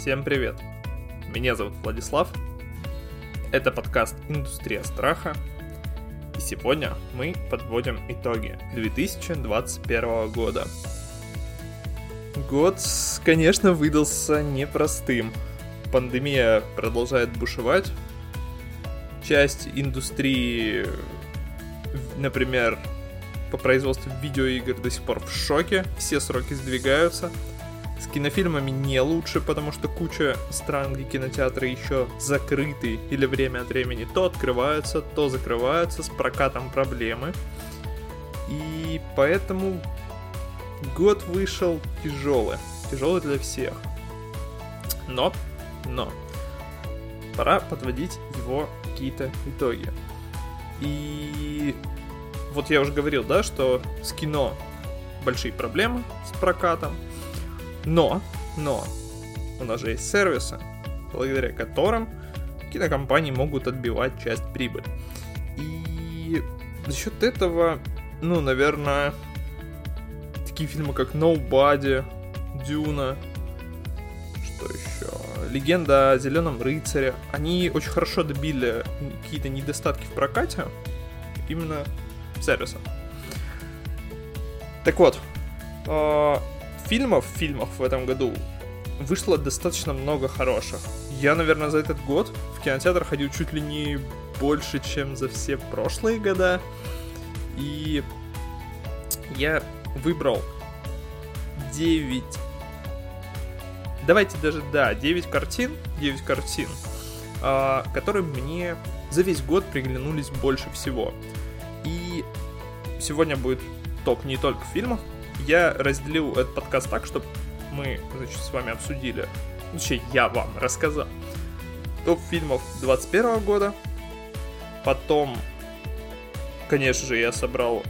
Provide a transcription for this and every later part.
Всем привет! Меня зовут Владислав. Это подкаст «Индустрия страха». И сегодня мы подводим итоги 2021 года. Год, конечно, выдался непростым. Пандемия продолжает бушевать. Часть индустрии, например, по производству видеоигр до сих пор в шоке. Все сроки сдвигаются. Кинофильмами не лучше, потому что куча стран, где кинотеатры еще закрыты или время от времени то открываются, то закрываются, с прокатом проблемы. И поэтому год вышел тяжелый. Тяжелый для всех. Но, но, пора подводить его какие-то итоги. И вот я уже говорил, да, что с кино большие проблемы с прокатом, но, но, у нас же есть сервисы, благодаря которым кинокомпании могут отбивать часть прибыли. И за счет этого, ну, наверное, такие фильмы, как Nobody, Дюна, что еще, Легенда о Зеленом рыцаре, они очень хорошо добили какие-то недостатки в прокате именно сервиса. Так вот, а, фильмов, фильмов в этом году вышло достаточно много хороших. Я, наверное, за этот год в кинотеатр ходил чуть ли не больше, чем за все прошлые года. И я выбрал 9... Давайте даже, да, 9 картин, 9 картин, а, которые мне за весь год приглянулись больше всего. И сегодня будет топ не только фильмов, я разделил этот подкаст так, чтобы мы, значит, с вами обсудили, точнее, я вам рассказал топ фильмов 21 года, потом, конечно же, я собрал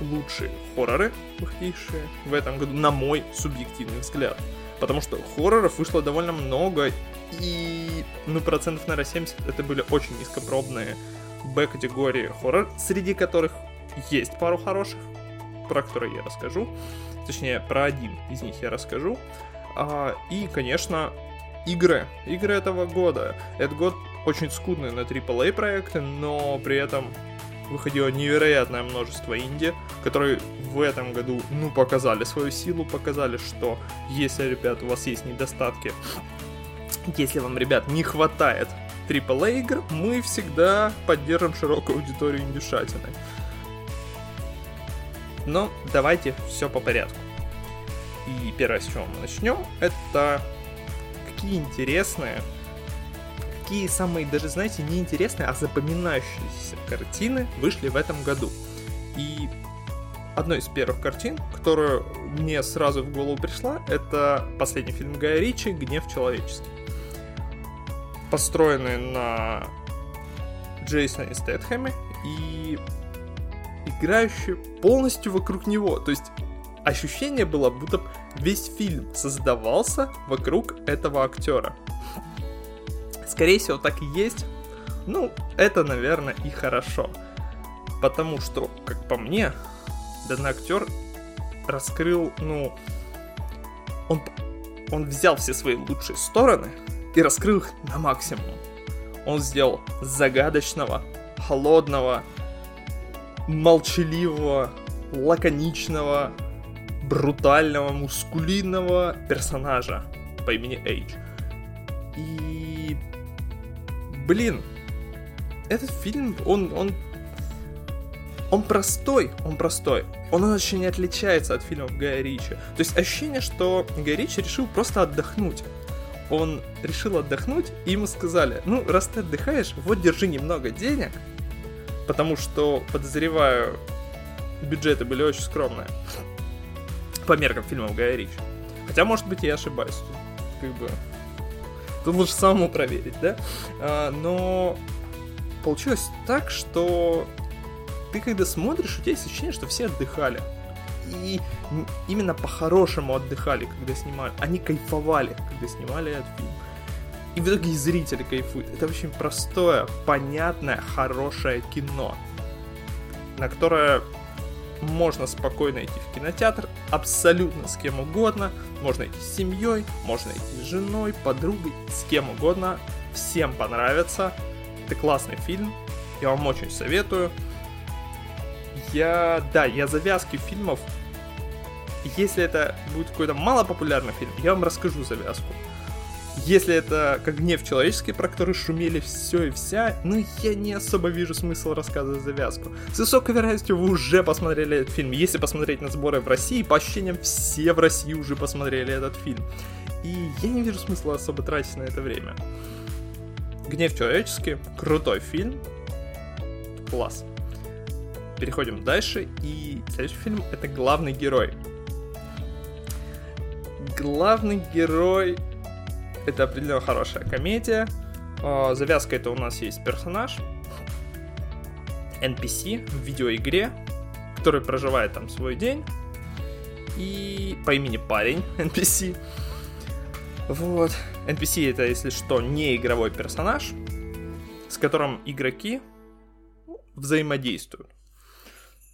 лучшие хорроры, выходившие в этом году, на мой субъективный взгляд. Потому что хорроров вышло довольно много, и, ну, процентов, наверное, 70 это были очень низкопробные Б-категории хоррор, среди которых есть пару хороших, про которые я расскажу. Точнее, про один из них я расскажу. А, и, конечно, игры. Игры этого года. Этот год очень скудный на AAA проекты, но при этом выходило невероятное множество инди, которые в этом году, ну, показали свою силу, показали, что если, ребят, у вас есть недостатки, если вам, ребят, не хватает AAA игр, мы всегда поддержим широкую аудиторию индюшатины. Но давайте все по порядку. И первое, с чего мы начнем, это какие интересные, какие самые, даже, знаете, не интересные, а запоминающиеся картины вышли в этом году. И одной из первых картин, которая мне сразу в голову пришла, это последний фильм Гая Ричи «Гнев человеческий». Построенный на Джейсоне Стэтхэме и играющие полностью вокруг него. То есть ощущение было, будто весь фильм создавался вокруг этого актера. Скорее всего, так и есть. Ну, это, наверное, и хорошо. Потому что, как по мне, данный актер раскрыл, ну, он, он взял все свои лучшие стороны и раскрыл их на максимум. Он сделал загадочного, холодного, молчаливого, лаконичного, брутального, мускулинного персонажа по имени Эйдж. И... Блин, этот фильм, он, он он простой, он простой. Он очень не отличается от фильмов Гая Ричи. То есть ощущение, что Гай Ричи решил просто отдохнуть. Он решил отдохнуть, и ему сказали, ну, раз ты отдыхаешь, вот держи немного денег, потому что, подозреваю, бюджеты были очень скромные. По меркам фильмов Гая Ричи. Хотя, может быть, я ошибаюсь. Как бы... Тут лучше самому проверить, да? А, но получилось так, что ты когда смотришь, у тебя есть ощущение, что все отдыхали. И именно по-хорошему отдыхали, когда снимали. Они кайфовали, когда снимали этот фильм. И в итоге и зрители кайфуют. Это очень простое, понятное, хорошее кино, на которое можно спокойно идти в кинотеатр, абсолютно с кем угодно. Можно идти с семьей, можно идти с женой, подругой, с кем угодно. Всем понравится. Это классный фильм, я вам очень советую. Я, да, я завязки фильмов если это будет какой-то малопопулярный фильм, я вам расскажу завязку. Если это как гнев человеческий, про который шумели все и вся, ну я не особо вижу смысл рассказывать завязку. С высокой вероятностью вы уже посмотрели этот фильм. Если посмотреть на сборы в России, по ощущениям все в России уже посмотрели этот фильм. И я не вижу смысла особо тратить на это время. Гнев человеческий, крутой фильм. Класс. Переходим дальше, и следующий фильм это главный герой. Главный герой это определенно хорошая комедия. А, завязка это у нас есть персонаж, NPC в видеоигре, который проживает там свой день. И по имени парень NPC. Вот. NPC это, если что, не игровой персонаж, с которым игроки взаимодействуют.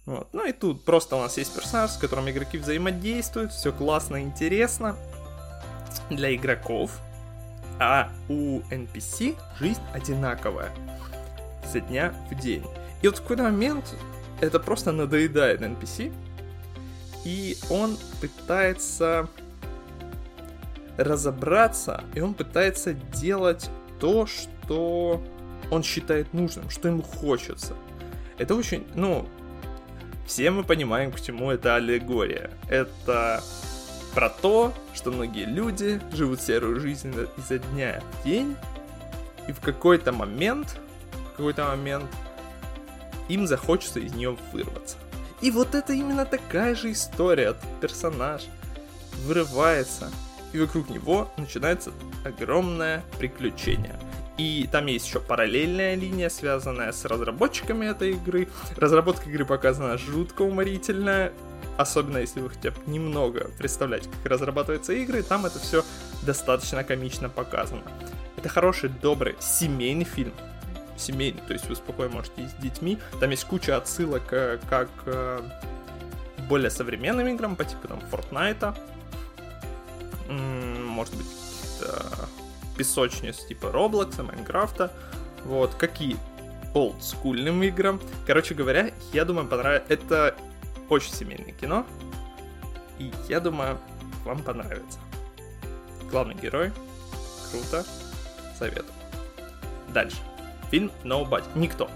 Вот. Ну и тут просто у нас есть персонаж, с которым игроки взаимодействуют, все классно, интересно для игроков а у NPC жизнь одинаковая со дня в день. И вот в какой-то момент это просто надоедает NPC, и он пытается разобраться, и он пытается делать то, что он считает нужным, что ему хочется. Это очень, ну, все мы понимаем, к чему это аллегория. Это про то, что многие люди живут серую жизнь изо дня в день, и в какой-то момент, в какой-то момент им захочется из нее вырваться. И вот это именно такая же история. Персонаж вырывается, и вокруг него начинается огромное приключение. И там есть еще параллельная линия, связанная с разработчиками этой игры. Разработка игры показана жутко уморительная, особенно если вы хотя бы немного представляете, как разрабатываются игры, там это все достаточно комично показано. Это хороший, добрый, семейный фильм. Семейный, то есть вы спокойно можете с детьми. Там есть куча отсылок э, как э, более современным играм, по типу там Fortnite, может быть, песочниц типа Roblox, Майнкрафта, вот, какие олдскульным играм. Короче говоря, я думаю, понравится. Это очень семейное кино. И я думаю, вам понравится. Главный герой. Круто. Советую. Дальше. Фильм Nobody. Никто.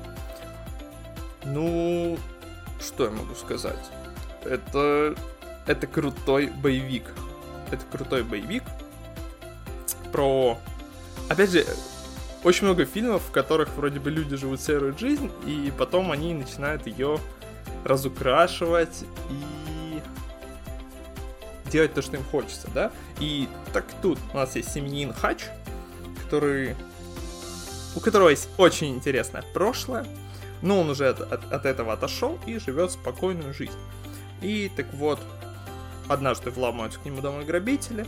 Ну, что я могу сказать? Это... Это крутой боевик. Это крутой боевик про... Опять же, очень много фильмов, в которых вроде бы люди живут серую жизнь, и потом они начинают ее разукрашивать и делать то, что им хочется, да? И так тут у нас есть семьянин Хач, который... у которого есть очень интересное прошлое, но он уже от, от, от этого отошел и живет спокойную жизнь. И так вот, однажды вламываются к нему домой грабители,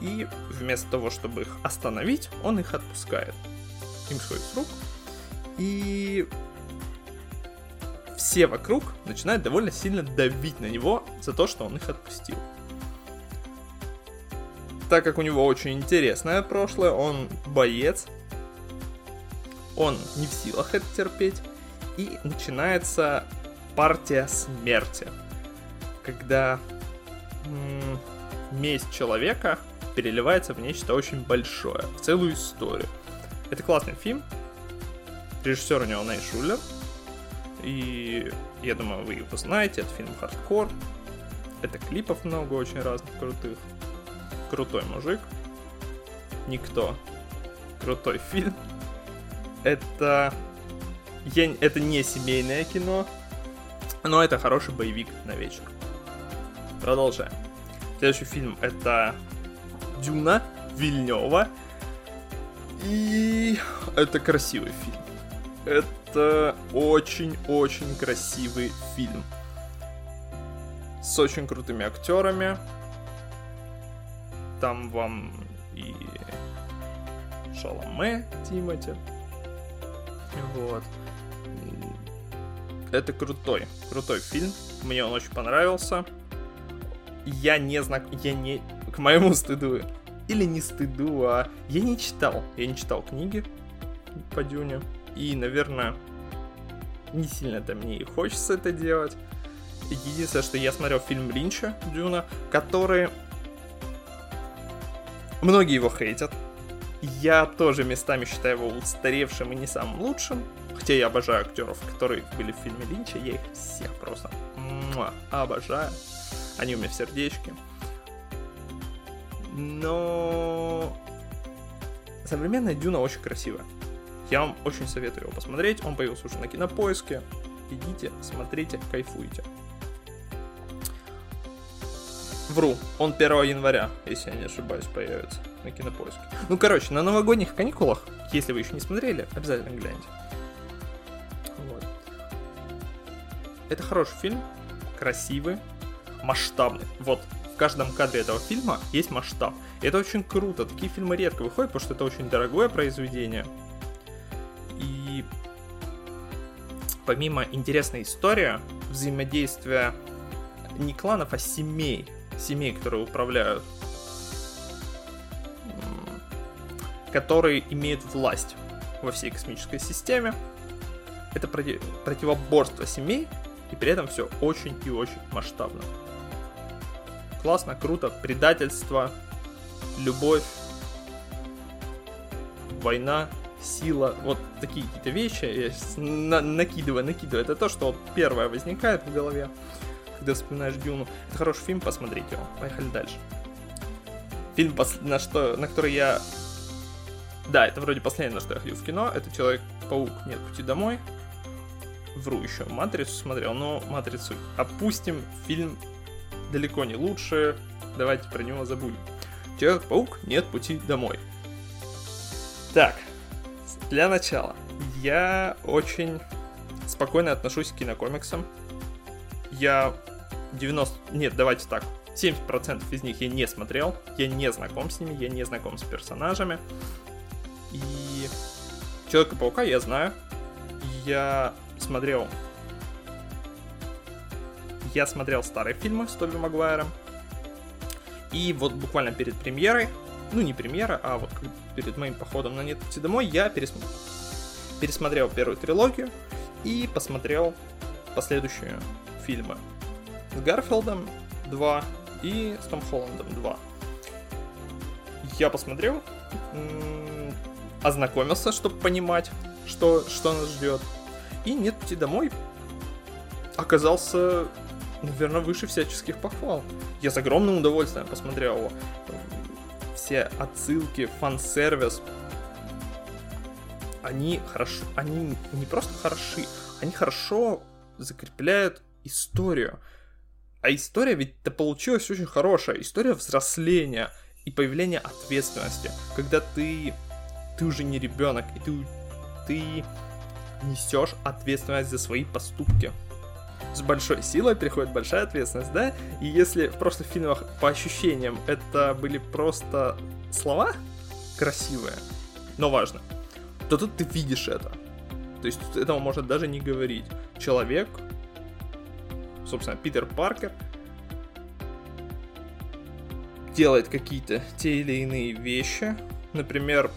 и вместо того, чтобы их остановить, он их отпускает. Им сходит с рук, и все вокруг начинают довольно сильно давить на него за то, что он их отпустил. Так как у него очень интересное прошлое, он боец, он не в силах это терпеть, и начинается партия смерти, когда месть человека переливается в нечто очень большое, в целую историю. Это классный фильм. Режиссер у него Ней. И я думаю, вы его знаете, это фильм «Хардкор». Это клипов много очень разных крутых. Крутой мужик. Никто. Крутой фильм. Это... Я... Это не семейное кино, но это хороший боевик на вечер. Продолжаем. Следующий фильм это Дюна Вильнева. И это красивый фильм. Это очень-очень красивый фильм. С очень крутыми актерами. Там вам и Шаломе Тимати. Вот. Это крутой, крутой фильм. Мне он очень понравился. Я не знак... Я не... К моему стыду. Или не стыду, а... Я не читал. Я не читал книги по Дюне. И, наверное, не сильно-то мне и хочется это делать. Единственное, что я смотрел фильм Линча, Дюна, который... Многие его хейтят. Я тоже местами считаю его устаревшим и не самым лучшим. Хотя я обожаю актеров, которые были в фильме Линча. Я их всех просто муа, обожаю. Они у меня в сердечке. Но современная Дюна очень красивая. Я вам очень советую его посмотреть. Он появился уже на кинопоиске. Идите, смотрите, кайфуйте. Вру, он 1 января, если я не ошибаюсь, появится на кинопоиске. Ну, короче, на новогодних каникулах, если вы еще не смотрели, обязательно гляньте. Вот. Это хороший фильм, красивый, масштабный. Вот, в каждом кадре этого фильма есть масштаб. И это очень круто. Такие фильмы редко выходят, потому что это очень дорогое произведение. Помимо интересной истории, взаимодействия не кланов, а семей семей, которые управляют, которые имеют власть во всей космической системе. Это против... противоборство семей, и при этом все очень и очень масштабно. Классно, круто, предательство, любовь, война, сила, вот такие какие-то вещи, я на- накидываю, накидываю. Это то, что первое возникает в голове когда вспоминаешь Дюну. Это хороший фильм, посмотрите его. Поехали дальше. Фильм, на, что, на который я... Да, это вроде последнее, на что я ходил в кино. Это Человек-паук Нет пути домой. Вру еще. Матрицу смотрел, но Матрицу опустим. Фильм далеко не лучше. Давайте про него забудем. Человек-паук Нет пути домой. Так, для начала. Я очень спокойно отношусь к кинокомиксам. Я 90... Нет, давайте так. 70% из них я не смотрел, я не знаком с ними, я не знаком с персонажами. И Человека-паука я знаю. Я смотрел... Я смотрел старые фильмы с Тоби Магуайром. И вот буквально перед премьерой, ну не премьера, а вот перед моим походом на «Нет пути домой» я пересмотрел, пересмотрел первую трилогию и посмотрел последующую фильмы. С Гарфилдом 2 и с Том Холландом 2. Я посмотрел, ознакомился, чтобы понимать, что, что нас ждет. И «Нет пути домой» оказался, наверное, выше всяческих похвал. Я с огромным удовольствием посмотрел его. Все отсылки, фан-сервис, они хорошо, они не просто хороши, они хорошо закрепляют историю. А история ведь-то получилась очень хорошая. История взросления и появления ответственности. Когда ты, ты уже не ребенок, и ты, ты несешь ответственность за свои поступки. С большой силой приходит большая ответственность, да? И если в прошлых фильмах по ощущениям это были просто слова красивые, но важно, то тут ты видишь это. То есть этого может даже не говорить. Человек собственно, Питер Паркер делает какие-то те или иные вещи. Например,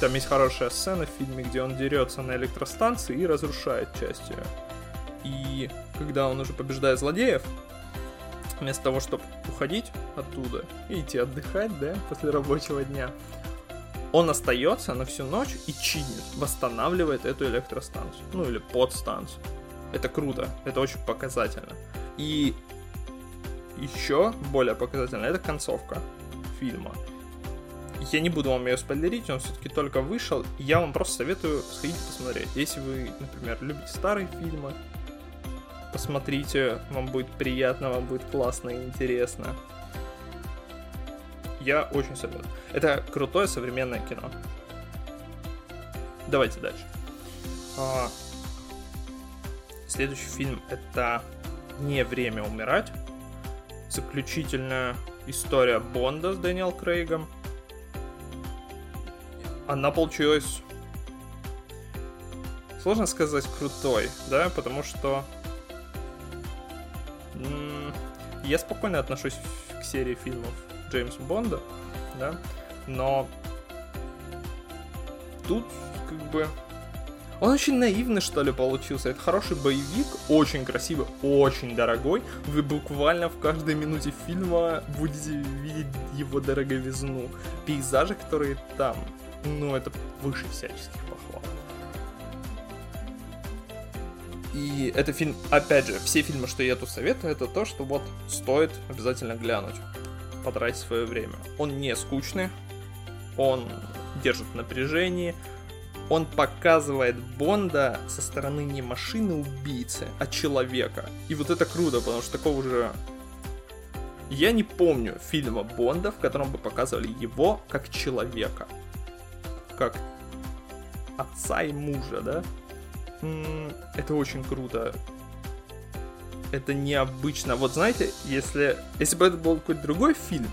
там есть хорошая сцена в фильме, где он дерется на электростанции и разрушает часть ее. И когда он уже побеждает злодеев, вместо того, чтобы уходить оттуда и идти отдыхать, да, после рабочего дня, он остается на всю ночь и чинит, восстанавливает эту электростанцию, ну или подстанцию. Это круто, это очень показательно. И еще более показательно это концовка фильма. Я не буду вам ее спойлерить, он все-таки только вышел. Я вам просто советую сходить посмотреть. Если вы, например, любите старые фильмы, посмотрите, вам будет приятно, вам будет классно и интересно. Я очень советую. Это крутое современное кино. Давайте дальше. А, Следующий фильм это «Не время умирать». Заключительная история Бонда с Дэниел Крейгом. Она получилась Сложно сказать крутой, да, потому что я спокойно отношусь к серии фильмов Джеймса Бонда, да, но тут как бы он очень наивный, что ли, получился. Это хороший боевик, очень красивый, очень дорогой. Вы буквально в каждой минуте фильма будете видеть его дороговизну. Пейзажи, которые там, ну, это выше всяческих похвал. И это фильм, опять же, все фильмы, что я тут советую, это то, что вот стоит обязательно глянуть, потратить свое время. Он не скучный, он держит напряжение, он показывает Бонда со стороны не машины убийцы, а человека. И вот это круто, потому что такого уже... Я не помню фильма Бонда, в котором бы показывали его как человека. Как отца и мужа, да? Это очень круто. Это необычно. Вот знаете, если, если бы это был какой-то другой фильм,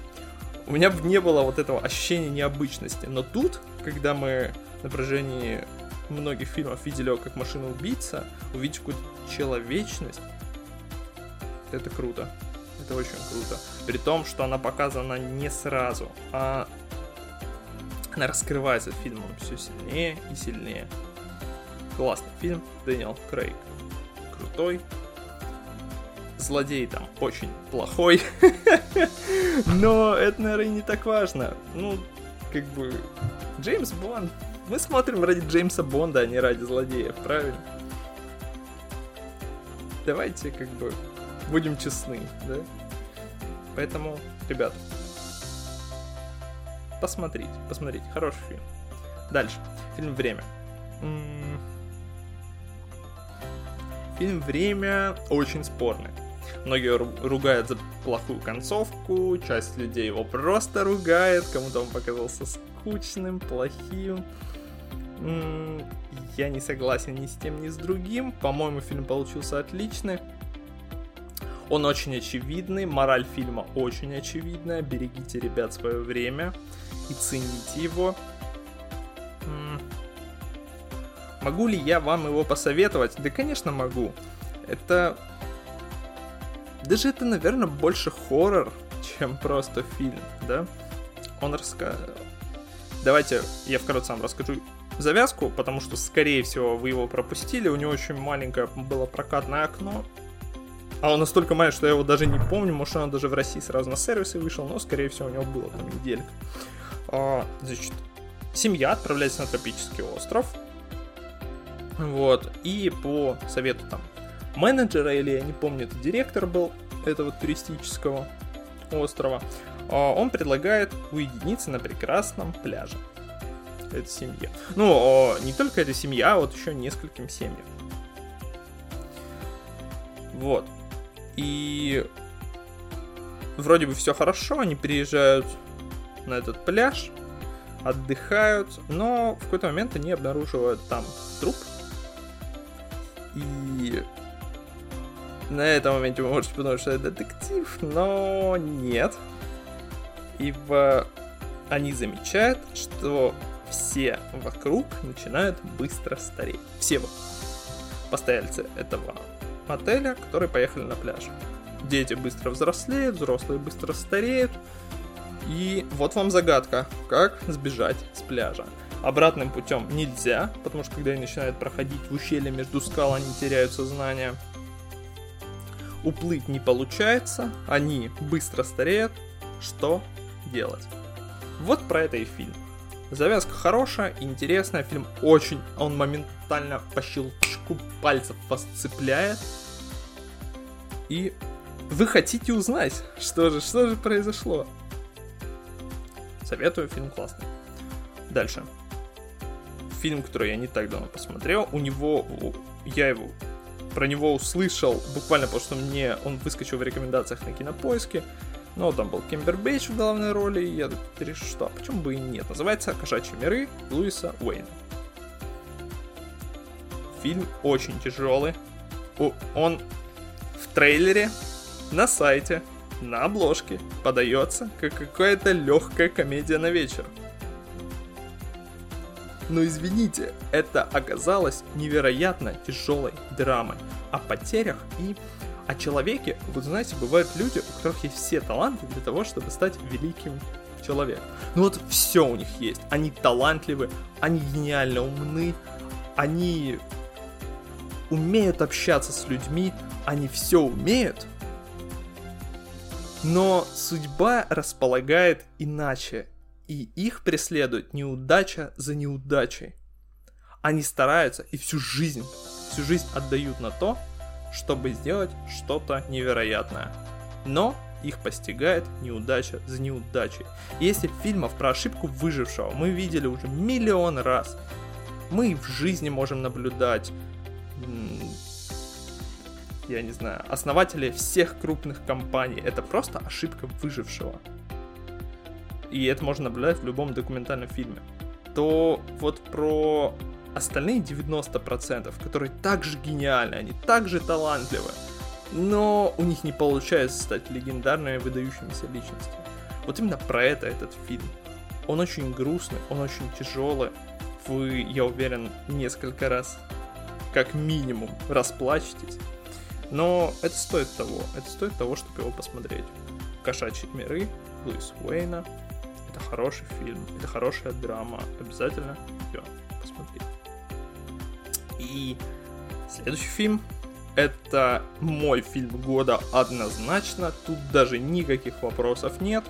у меня бы не было вот этого ощущения необычности. Но тут, когда мы на протяжении многих фильмов видели как машина-убийца, увидеть какую-то человечность, это круто. Это очень круто. При том, что она показана не сразу, а она раскрывается фильмом все сильнее и сильнее. Классный фильм, Дэниел Крейг. Крутой. Злодей там очень плохой. Но это, наверное, не так важно. Ну, как бы, Джеймс Бонд мы смотрим ради Джеймса Бонда, а не ради злодеев, правильно? Давайте как бы будем честны, да? Поэтому, ребят, посмотрите, посмотрите, хороший фильм. Дальше, фильм «Время». Фильм «Время» очень спорный. Многие ругают за плохую концовку, часть людей его просто ругает, кому-то он показался скучным, плохим. Я не согласен ни с тем, ни с другим. По-моему, фильм получился отличный. Он очень очевидный, мораль фильма очень очевидная. Берегите, ребят, свое время и цените его. Могу ли я вам его посоветовать? Да, конечно, могу. Это... Даже это, наверное, больше хоррор, чем просто фильм, да? Он раска... Давайте я вкратце вам расскажу завязку, потому что, скорее всего, вы его пропустили. У него очень маленькое было прокатное окно. А он настолько маленький, что я его даже не помню. Может, он даже в России сразу на сервисы вышел, но, скорее всего, у него было там неделька. А, значит, семья отправляется на тропический остров. Вот. И по совету там менеджера, или я не помню, это директор был этого туристического острова, а, он предлагает уединиться на прекрасном пляже этой семье. Ну, не только этой семье, а вот еще нескольким семьям. Вот. И вроде бы все хорошо, они приезжают на этот пляж, отдыхают, но в какой-то момент они обнаруживают там труп. И на этом моменте вы можете подумать, что это детектив, но нет. Ибо они замечают, что все вокруг начинают быстро стареть. Все постояльцы этого отеля, которые поехали на пляж. Дети быстро взрослеют, взрослые быстро стареют. И вот вам загадка, как сбежать с пляжа. Обратным путем нельзя, потому что когда они начинают проходить в ущелье между скал, они теряют сознание. Уплыть не получается, они быстро стареют. Что делать? Вот про это и фильм. Завязка хорошая, интересная, фильм очень, он моментально по щелчку пальцев вас цепляет. И вы хотите узнать, что же, что же произошло. Советую, фильм классный. Дальше. Фильм, который я не так давно посмотрел, у него, я его, про него услышал буквально потому, что мне он выскочил в рекомендациях на кинопоиске. Но там был Кимбербейч в главной роли, и я решил, что а почему бы и нет. Называется «Кошачьи миры» Луиса Уэйна. Фильм очень тяжелый. Он в трейлере, на сайте, на обложке подается как какая-то легкая комедия на вечер. Но извините, это оказалось невероятно тяжелой драмой о потерях и о человеке. Вы знаете, бывают люди, у которых есть все таланты для того, чтобы стать великим человеком. Ну вот все у них есть. Они талантливы, они гениально умны, они умеют общаться с людьми, они все умеют, но судьба располагает иначе, и их преследует неудача за неудачей. Они стараются и всю жизнь, всю жизнь отдают на то, чтобы сделать что-то невероятное. Но их постигает неудача за неудачей. Если фильмов про ошибку выжившего мы видели уже миллион раз, мы в жизни можем наблюдать я не знаю, основатели всех крупных компаний. Это просто ошибка выжившего. И это можно наблюдать в любом документальном фильме. То вот про остальные 90%, которые также гениальны, они также талантливы, но у них не получается стать легендарными, выдающимися личностями. Вот именно про это этот фильм. Он очень грустный, он очень тяжелый. Вы, я уверен, несколько раз, как минимум, расплачетесь. Но это стоит того, это стоит того, чтобы его посмотреть. «Кошачьи миры», Луис Уэйна. Это хороший фильм, это хорошая драма. Обязательно ее посмотреть. И следующий фильм это мой фильм года однозначно. Тут даже никаких вопросов нет.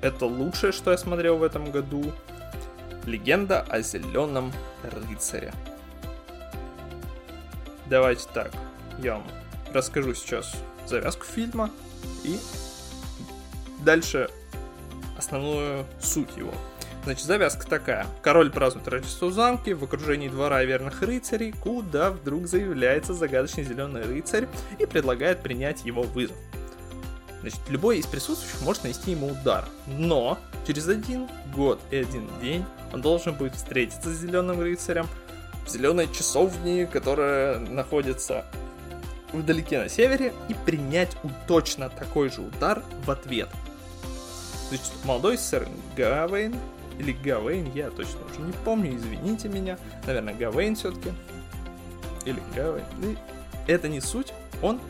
Это лучшее, что я смотрел в этом году. Легенда о зеленом рыцаре. Давайте так, я вам расскажу сейчас завязку фильма и дальше основную суть его. Значит, завязка такая. Король празднует Рождество в замке в окружении двора верных рыцарей, куда вдруг заявляется загадочный зеленый рыцарь и предлагает принять его вызов. Значит, любой из присутствующих может нанести ему удар, но через один год и один день он должен будет встретиться с зеленым рыцарем в зеленой часовне, которая находится вдалеке на севере и принять точно такой же удар в ответ. Значит, молодой сэр Гавейн, или Гавейн, я точно уже не помню, извините меня, наверное, Гавейн все-таки, или Гавейн, ну, это не суть, он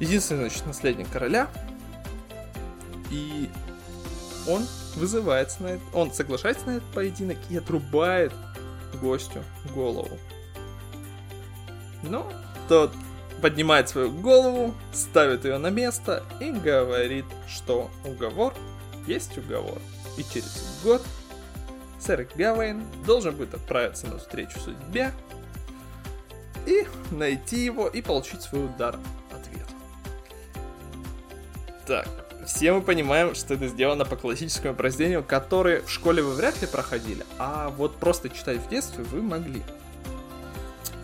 единственный, значит, наследник короля, и он вызывается на это, он соглашается на этот поединок и отрубает гостю голову. Но тот поднимает свою голову, ставит ее на место и говорит, что уговор есть уговор. И через год сэр Гавейн должен будет отправиться на встречу судьбе и найти его и получить свой удар ответ. Так, все мы понимаем, что это сделано по классическому произведению, которое в школе вы вряд ли проходили, а вот просто читать в детстве вы могли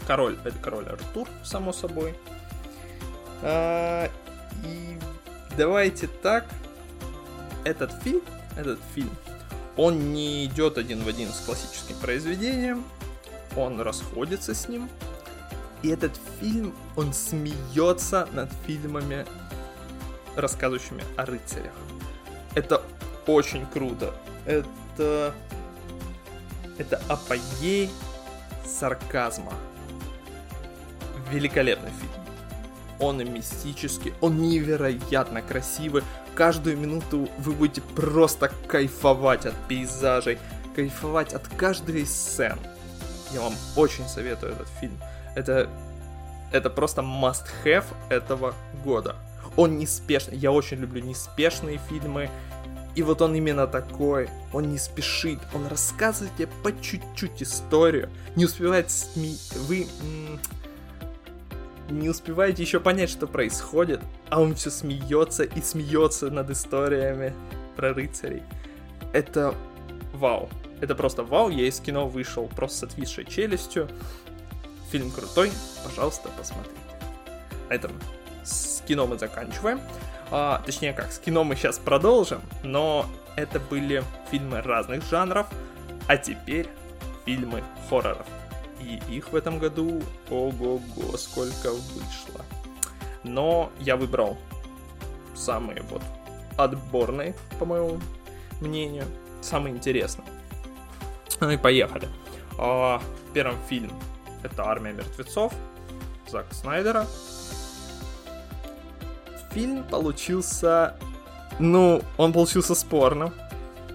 король, это король Артур, само собой. А, и давайте так, этот фильм, этот фильм, он не идет один в один с классическим произведением, он расходится с ним, и этот фильм, он смеется над фильмами, рассказывающими о рыцарях. Это очень круто. Это... Это апогей сарказма великолепный фильм. Он мистический, он невероятно красивый. Каждую минуту вы будете просто кайфовать от пейзажей, кайфовать от каждой из сцен. Я вам очень советую этот фильм. Это, это просто must-have этого года. Он неспешный. Я очень люблю неспешные фильмы. И вот он именно такой. Он не спешит. Он рассказывает тебе по чуть-чуть историю. Не успевает сми... Вы не успеваете еще понять, что происходит, а он все смеется и смеется над историями про рыцарей. Это вау. Это просто вау. Я из кино вышел просто с отвисшей челюстью. Фильм крутой. Пожалуйста, посмотрите. На этом с кино мы заканчиваем. А, точнее как, с кино мы сейчас продолжим, но это были фильмы разных жанров, а теперь фильмы хорроров. И их в этом году, ого-го, сколько вышло. Но я выбрал самые вот отборные, по моему мнению, самые интересные. Ну и поехали. А, первым фильм это «Армия мертвецов» Зака Снайдера. Фильм получился... Ну, он получился спорным.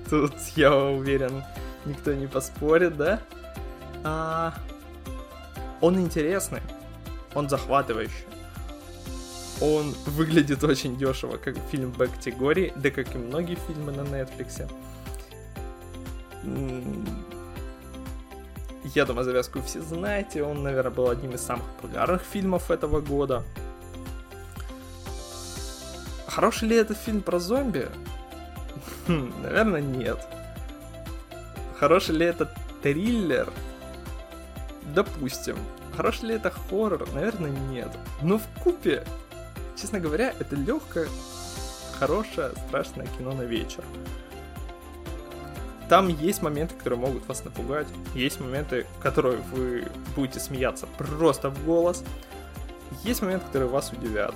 Тут, я уверен, никто не поспорит, да? А... Он интересный, он захватывающий. Он выглядит очень дешево, как фильм Б-категории, да как и многие фильмы на Netflix. Я думаю, завязку все знаете. Он, наверное, был одним из самых популярных фильмов этого года. Хороший ли это фильм про зомби? Хм, наверное, нет. Хороший ли это триллер? Допустим. Хороший ли это хоррор? Наверное, нет. Но в купе, честно говоря, это легкое, хорошее, страшное кино на вечер. Там есть моменты, которые могут вас напугать, есть моменты, которые вы будете смеяться просто в голос, есть моменты, которые вас удивят.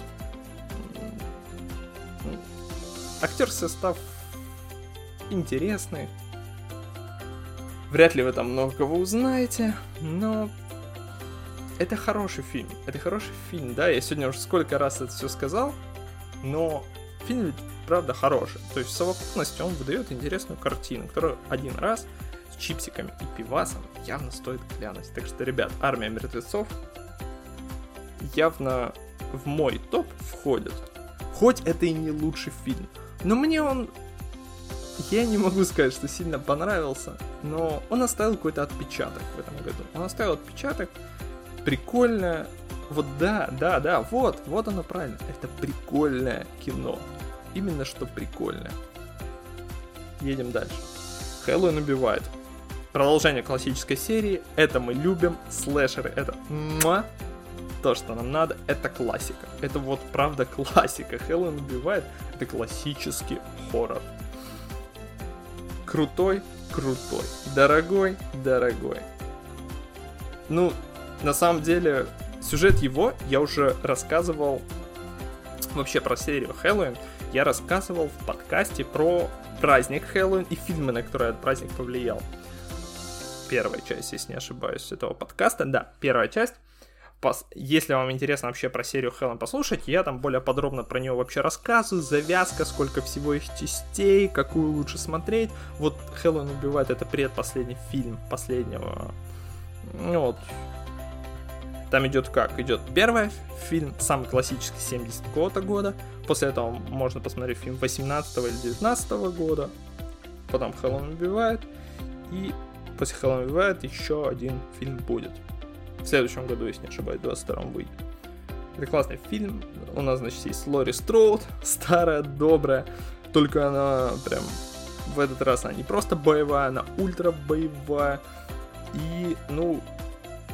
Актерский состав интересный. Вряд ли вы там много кого узнаете, но это хороший фильм. Это хороший фильм, да, я сегодня уже сколько раз это все сказал, но фильм правда хороший. То есть в совокупности он выдает интересную картину, которую один раз с чипсиками и пивасом явно стоит глянуть. Так что, ребят, «Армия мертвецов» явно в мой топ входит. Хоть это и не лучший фильм, но мне он... Я не могу сказать, что сильно понравился, но он оставил какой-то отпечаток в этом году. Он оставил отпечаток, прикольное, вот да, да, да, вот, вот оно правильно. Это прикольное кино именно что прикольное. Едем дальше. Хэллоуин убивает. Продолжение классической серии. Это мы любим. Слэшеры. Это муа, то, что нам надо. Это классика. Это вот правда классика. Хэллоуин убивает. Это классический хоррор. Крутой, крутой. Дорогой, дорогой. Ну, на самом деле, сюжет его я уже рассказывал вообще про серию Хэллоуин я рассказывал в подкасте про праздник Хэллоуин и фильмы, на которые этот праздник повлиял. Первая часть, если не ошибаюсь, этого подкаста. Да, первая часть. Если вам интересно вообще про серию Хэллоуин послушать, я там более подробно про нее вообще рассказываю, завязка, сколько всего их частей, какую лучше смотреть. Вот Хэллоуин убивает это предпоследний фильм последнего, ну вот, там идет как? Идет первый фильм, самый классический 70 какого-то года. После этого можно посмотреть фильм 18 или 19 года. Потом Хэллоуин убивает. И после Хэллоуин убивает еще один фильм будет. В следующем году, если не ошибаюсь, в 22 выйдет. Это классный фильм. У нас, значит, есть Лори Строуд, старая, добрая. Только она прям в этот раз она не просто боевая, она ультра боевая. И, ну,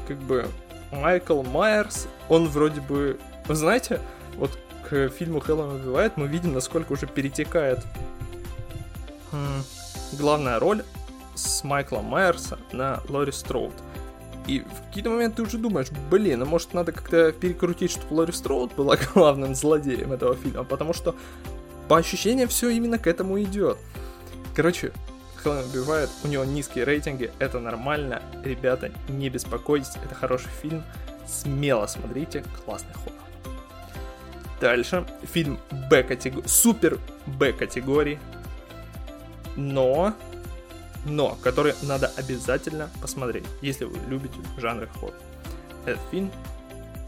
как бы Майкл Майерс, он вроде бы... Вы знаете, вот к фильму Хэллоуин убивает мы видим, насколько уже перетекает главная роль с Майкла Майерса на Лори Строуд. И в какие-то моменты ты уже думаешь, блин, а может надо как-то перекрутить, чтобы Лори Строуд была главным злодеем этого фильма, потому что по ощущениям все именно к этому идет. Короче, Хэллоуин убивает, у него низкие рейтинги, это нормально, ребята, не беспокойтесь, это хороший фильм, смело смотрите, классный хоррор. Дальше, фильм Б категории, супер Б категории, но, но, который надо обязательно посмотреть, если вы любите жанр хоррор. Этот фильм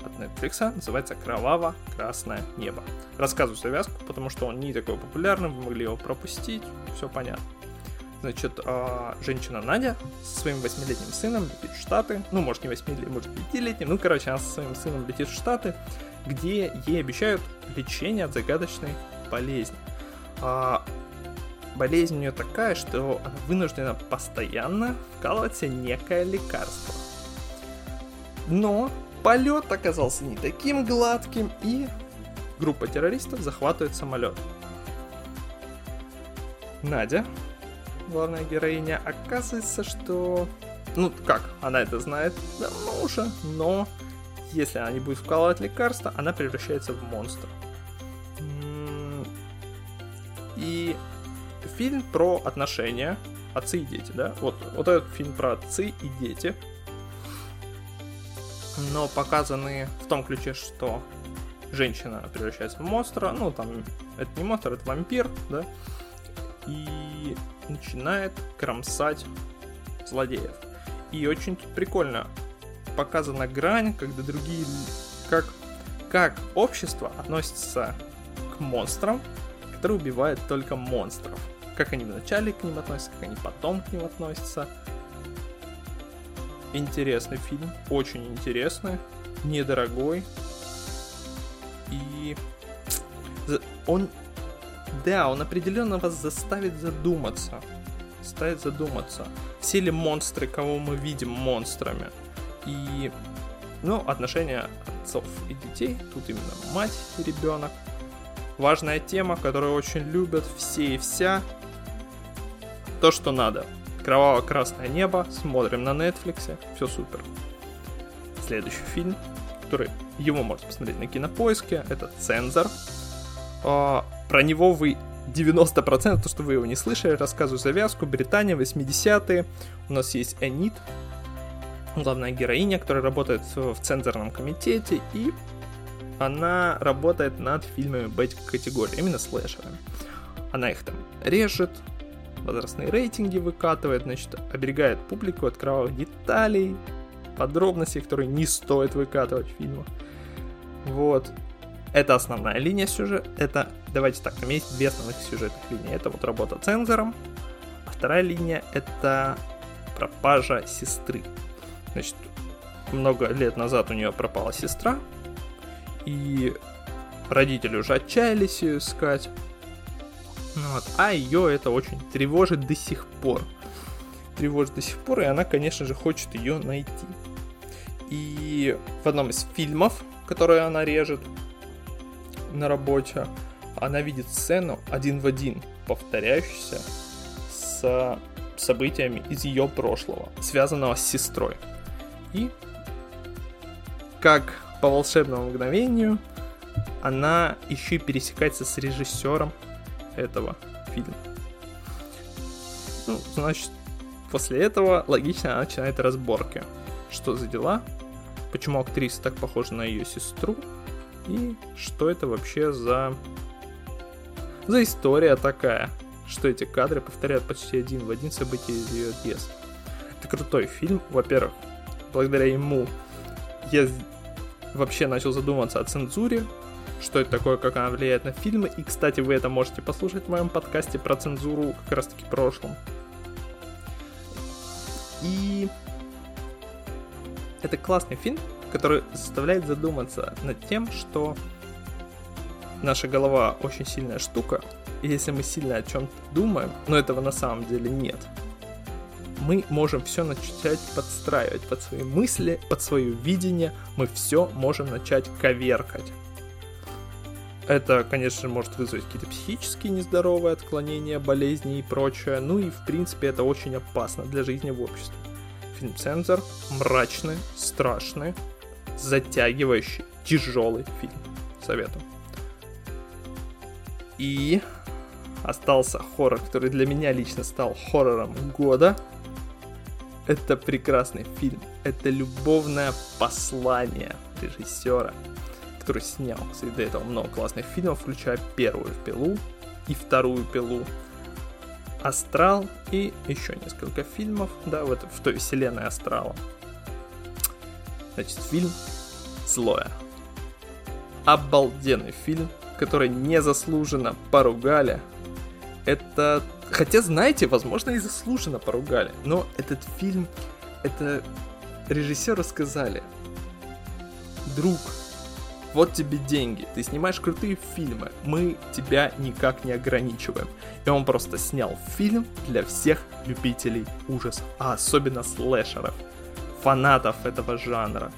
от Netflix называется «Кроваво-красное небо». Рассказываю завязку, потому что он не такой популярный, вы могли его пропустить, все понятно. Значит, а, женщина Надя со своим восьмилетним сыном летит в Штаты. Ну, может, не восьмилетним, может, пятилетним. Ну, короче, она со своим сыном летит в Штаты, где ей обещают лечение от загадочной болезни. Болезнь у нее такая, что она вынуждена постоянно вкалывать себе некое лекарство. Но полет оказался не таким гладким, и группа террористов захватывает самолет. Надя главная героиня, оказывается, что... Ну, как, она это знает давно уже, но если она не будет вкалывать лекарства, она превращается в монстра. И фильм про отношения отцы и дети, да? Вот, вот этот фильм про отцы и дети. Но показаны в том ключе, что женщина превращается в монстра, ну там это не монстр, это вампир, да, и начинает кромсать злодеев. И очень тут прикольно показана грань, когда другие, как, как общество относится к монстрам, которые убивают только монстров. Как они вначале к ним относятся, как они потом к ним относятся. Интересный фильм, очень интересный, недорогой. И он, да, он определенно вас заставит задуматься. Заставит задуматься. Все ли монстры, кого мы видим монстрами? И, ну, отношения отцов и детей. Тут именно мать и ребенок. Важная тема, которую очень любят все и вся. То, что надо. Кроваво-красное небо. Смотрим на Netflix. Все супер. Следующий фильм, который его можно посмотреть на кинопоиске, это Цензор. А, про него вы 90% то, что вы его не слышали, рассказываю завязку. Британия, 80-е. У нас есть Энит, главная героиня, которая работает в цензорном комитете, и она работает над фильмами Б-категории, именно слэшерами. Она их там режет, возрастные рейтинги выкатывает, значит, оберегает публику от кровавых деталей, подробностей, которые не стоит выкатывать в фильмах. Вот. Это основная линия сюжета. Это, давайте так, там есть две основных сюжетных линии. Это вот работа цензором. А вторая линия это пропажа сестры. Значит, много лет назад у нее пропала сестра, и родители уже отчаялись ее искать. Ну вот. А ее это очень тревожит до сих пор. Тревожит до сих пор, и она, конечно же, хочет ее найти. И в одном из фильмов, которые она режет на работе, она видит сцену один в один, повторяющуюся с событиями из ее прошлого, связанного с сестрой. И как по волшебному мгновению она еще и пересекается с режиссером этого фильма. Ну, значит, после этого логично она начинает разборки. Что за дела? Почему актриса так похожа на ее сестру? И что это вообще за... за история такая? Что эти кадры повторяют почти один в один события из ее детства. Это крутой фильм. Во-первых, благодаря ему я вообще начал задумываться о цензуре, что это такое, как она влияет на фильмы. И, кстати, вы это можете послушать в моем подкасте про цензуру как раз таки прошлом. И это классный фильм, который заставляет задуматься над тем, что наша голова очень сильная штука, и если мы сильно о чем-то думаем, но этого на самом деле нет, мы можем все начать подстраивать под свои мысли, под свое видение, мы все можем начать коверкать. Это, конечно, может вызвать какие-то психические нездоровые отклонения, болезни и прочее. Ну и, в принципе, это очень опасно для жизни в обществе. Фильм «Цензор» мрачный, страшный, затягивающий, тяжелый фильм. Советую. И остался хоррор, который для меня лично стал хоррором года. Это прекрасный фильм. Это любовное послание режиссера, который снял, кстати, до этого много классных фильмов, включая первую пилу и вторую пилу. Астрал и еще несколько фильмов, да, в, это, в той вселенной Астрала. Значит, фильм «Злое». Обалденный фильм, который незаслуженно поругали. Это Хотя, знаете, возможно, и заслуженно поругали. Но этот фильм, это режиссеру сказали, друг, вот тебе деньги, ты снимаешь крутые фильмы, мы тебя никак не ограничиваем. И он просто снял фильм для всех любителей ужасов, а особенно слэшеров, фанатов этого жанра.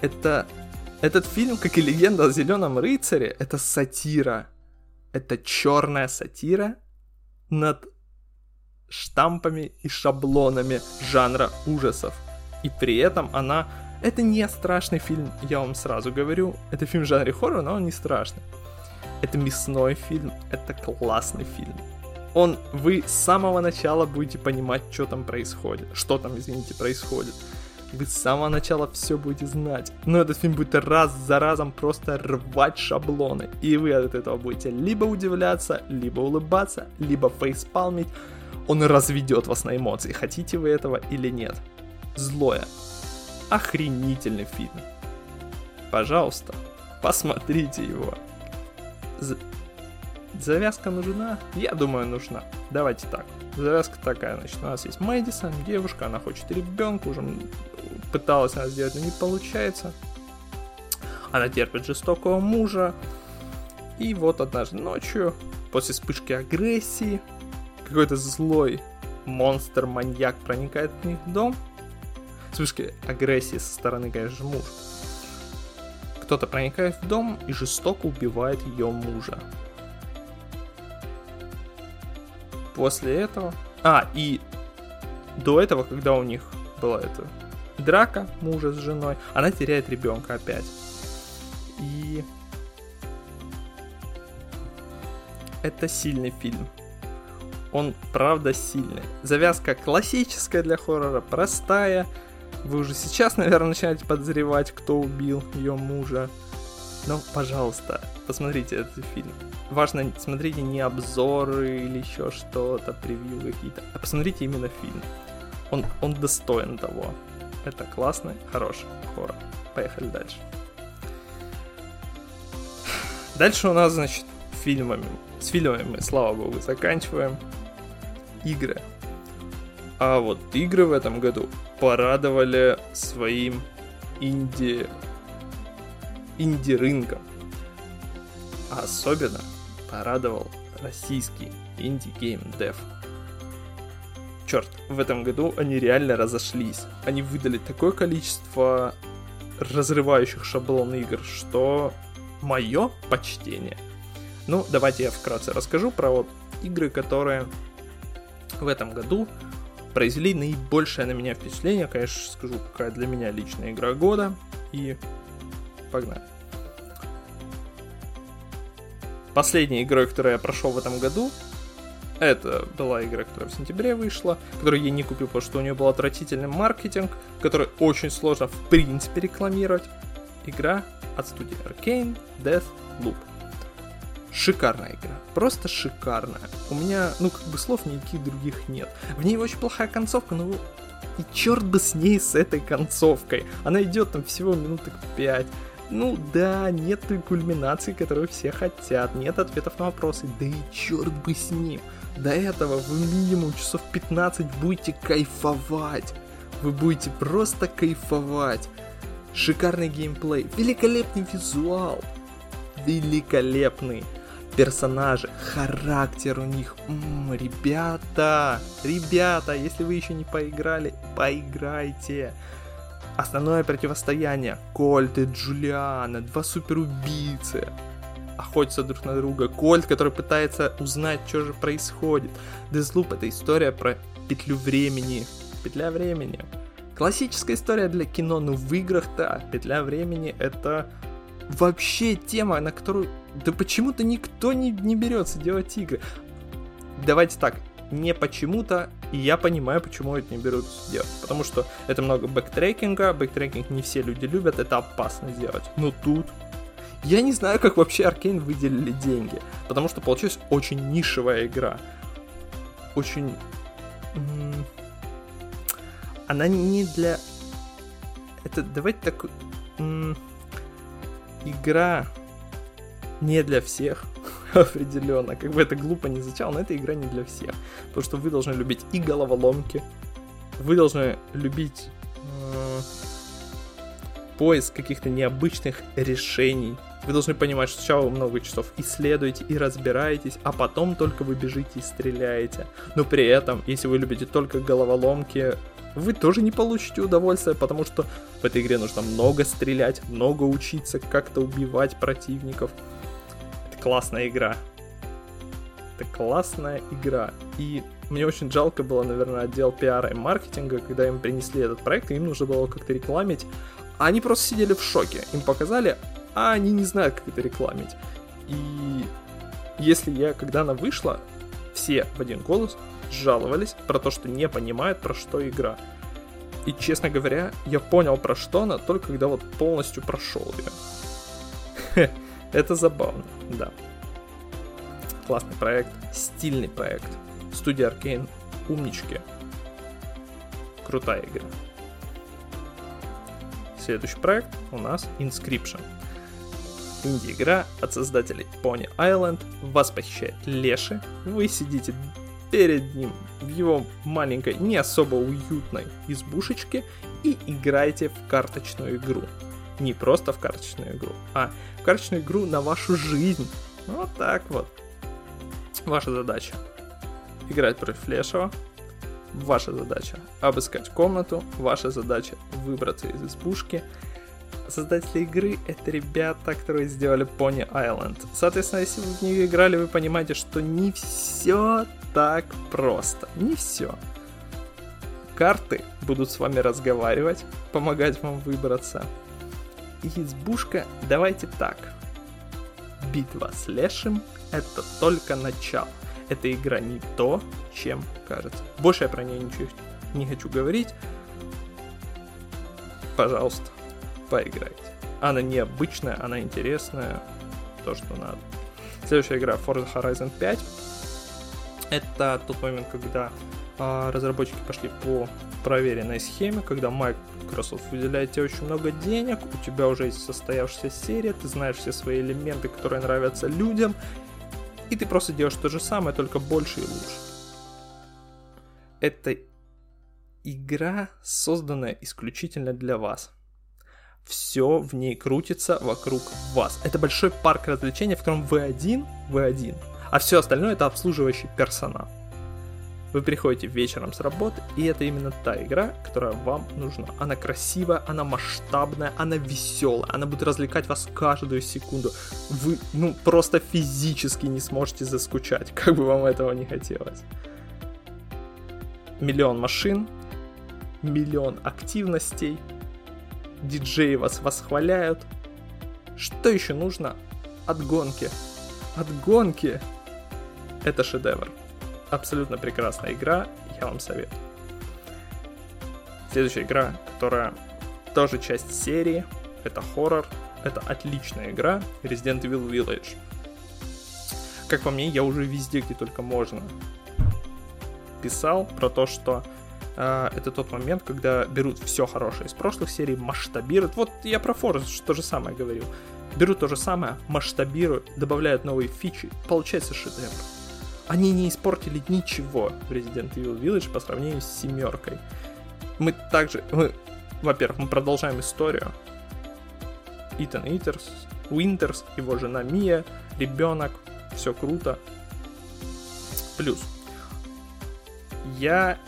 Это... Этот фильм, как и легенда о Зеленом рыцаре, это сатира. Это черная сатира над штампами и шаблонами жанра ужасов. И при этом она... Это не страшный фильм, я вам сразу говорю. Это фильм в жанре хоррор, но он не страшный. Это мясной фильм, это классный фильм. он, вы с самого начала будете понимать, что там происходит, что там, извините, происходит. Вы с самого начала все будете знать. Но этот фильм будет раз за разом просто рвать шаблоны. И вы от этого будете либо удивляться, либо улыбаться, либо фейспалмить. Он разведет вас на эмоции, хотите вы этого или нет. Злое. Охренительный фильм. Пожалуйста, посмотрите его. З- Завязка нужна? Я думаю, нужна. Давайте так. Завязка такая, значит, у нас есть Мэдисон, девушка, она хочет ребенка, уже пыталась она сделать, но не получается. Она терпит жестокого мужа. И вот однажды ночью, после вспышки агрессии, какой-то злой монстр-маньяк проникает в них дом. Вспышки агрессии со стороны, конечно, мужа. Кто-то проникает в дом и жестоко убивает ее мужа. После этого... А, и до этого, когда у них была эта драка мужа с женой, она теряет ребенка опять. И... Это сильный фильм. Он правда сильный. Завязка классическая для хоррора, простая. Вы уже сейчас, наверное, начинаете подозревать, кто убил ее мужа. Но, пожалуйста, посмотрите этот фильм. Важно, смотрите не обзоры или еще что-то, превью какие-то, а посмотрите именно фильм. Он, он достоин того. Это классный, хороший хоррор. Поехали дальше. Дальше у нас, значит, фильмами. С фильмами слава богу, заканчиваем. Игры. А вот игры в этом году порадовали своим инди инди-рынком. Особенно порадовал российский indie game dev. Черт, в этом году они реально разошлись. Они выдали такое количество разрывающих шаблон игр, что мое почтение. Ну, давайте я вкратце расскажу про вот игры, которые в этом году произвели наибольшее на меня впечатление. Конечно, скажу, какая для меня личная игра года. И погнали. Последней игрой, которую я прошел в этом году, это была игра, которая в сентябре вышла, которую я не купил, потому что у нее был отвратительный маркетинг, который очень сложно в принципе рекламировать. Игра от студии Arcane Death Loop. Шикарная игра, просто шикарная. У меня, ну, как бы слов никаких других нет. В ней очень плохая концовка, но и черт бы с ней, с этой концовкой. Она идет там всего минуток 5. Ну да, нет той кульминации, которую все хотят, нет ответов на вопросы, да и черт бы с ним. До этого вы минимум часов 15 будете кайфовать. Вы будете просто кайфовать. Шикарный геймплей, великолепный визуал, великолепный персонажи, характер у них. М-м, ребята, ребята, если вы еще не поиграли, поиграйте. Основное противостояние. Кольт и Джулиана, два суперубийцы. Охотятся друг на друга. Кольт, который пытается узнать, что же происходит. Deathloop это история про петлю времени. Петля времени. Классическая история для кино, но в играх-то петля времени это вообще тема, на которую да почему-то никто не, не берется делать игры. Давайте так, не почему-то, и я понимаю, почему это не берут делать. Потому что это много backtracking а, backtracking не все люди любят, это опасно сделать. Но тут я не знаю, как вообще Аркейн выделили деньги, потому что получилась очень нишевая игра. Очень... Она не для... Это, давайте так... Игра не для всех, определенно. Как бы это глупо не звучало, но эта игра не для всех. Потому что вы должны любить и головоломки, вы должны любить э, поиск каких-то необычных решений. Вы должны понимать, что сначала вы много часов исследуете и разбираетесь, а потом только вы бежите и стреляете. Но при этом, если вы любите только головоломки, вы тоже не получите удовольствия, потому что в этой игре нужно много стрелять, много учиться как-то убивать противников классная игра. Это классная игра. И мне очень жалко было, наверное, отдел пиара и маркетинга, когда им принесли этот проект, и им нужно было как-то рекламить. Они просто сидели в шоке. Им показали, а они не знают, как это рекламить. И если я, когда она вышла, все в один голос жаловались про то, что не понимают, про что игра. И, честно говоря, я понял, про что она, только когда вот полностью прошел ее. Это забавно, да. Классный проект, стильный проект. Студия Arkane умнички. Крутая игра. Следующий проект у нас Inscription. Инди-игра от создателей Pony Island. Вас похищает Леши. Вы сидите перед ним в его маленькой, не особо уютной избушечке и играете в карточную игру. Не просто в карточную игру, а в карточную игру на вашу жизнь. Вот так вот. Ваша задача играть против Лешего. Ваша задача обыскать комнату. Ваша задача выбраться из избушки. Создатели игры — это ребята, которые сделали Pony Island. Соответственно, если вы в нее играли, вы понимаете, что не все так просто. Не все. Карты будут с вами разговаривать, помогать вам выбраться. И избушка, давайте так. Битва с Лешим — это только начало эта игра не то, чем кажется. Больше я про нее ничего не хочу говорить. Пожалуйста, поиграйте. Она необычная, она интересная, то, что надо. Следующая игра Forza Horizon 5. Это тот момент, когда а, разработчики пошли по проверенной схеме, когда Microsoft выделяет тебе очень много денег, у тебя уже есть состоявшаяся серия, ты знаешь все свои элементы, которые нравятся людям, и ты просто делаешь то же самое, только больше и лучше. Это игра, созданная исключительно для вас. Все в ней крутится вокруг вас. Это большой парк развлечений, в котором вы один, вы один, а все остальное это обслуживающий персонал. Вы приходите вечером с работы, и это именно та игра, которая вам нужна. Она красивая, она масштабная, она веселая, она будет развлекать вас каждую секунду. Вы, ну, просто физически не сможете заскучать, как бы вам этого не хотелось. Миллион машин, миллион активностей, диджеи вас восхваляют. Что еще нужно от гонки? От гонки! Это шедевр. Абсолютно прекрасная игра, я вам советую. Следующая игра, которая тоже часть серии, это хоррор, это отличная игра, Resident Evil Village. Как по мне, я уже везде, где только можно, писал про то, что это тот момент, когда берут все хорошее из прошлых серий, масштабируют. Вот я про Forest то же самое говорил. Берут то же самое, масштабируют, добавляют новые фичи, получается шедевр они не испортили ничего в Resident Evil Village по сравнению с семеркой. Мы также, мы, во-первых, мы продолжаем историю. Итан Итерс, Уинтерс, его жена Мия, ребенок, все круто. Плюс, я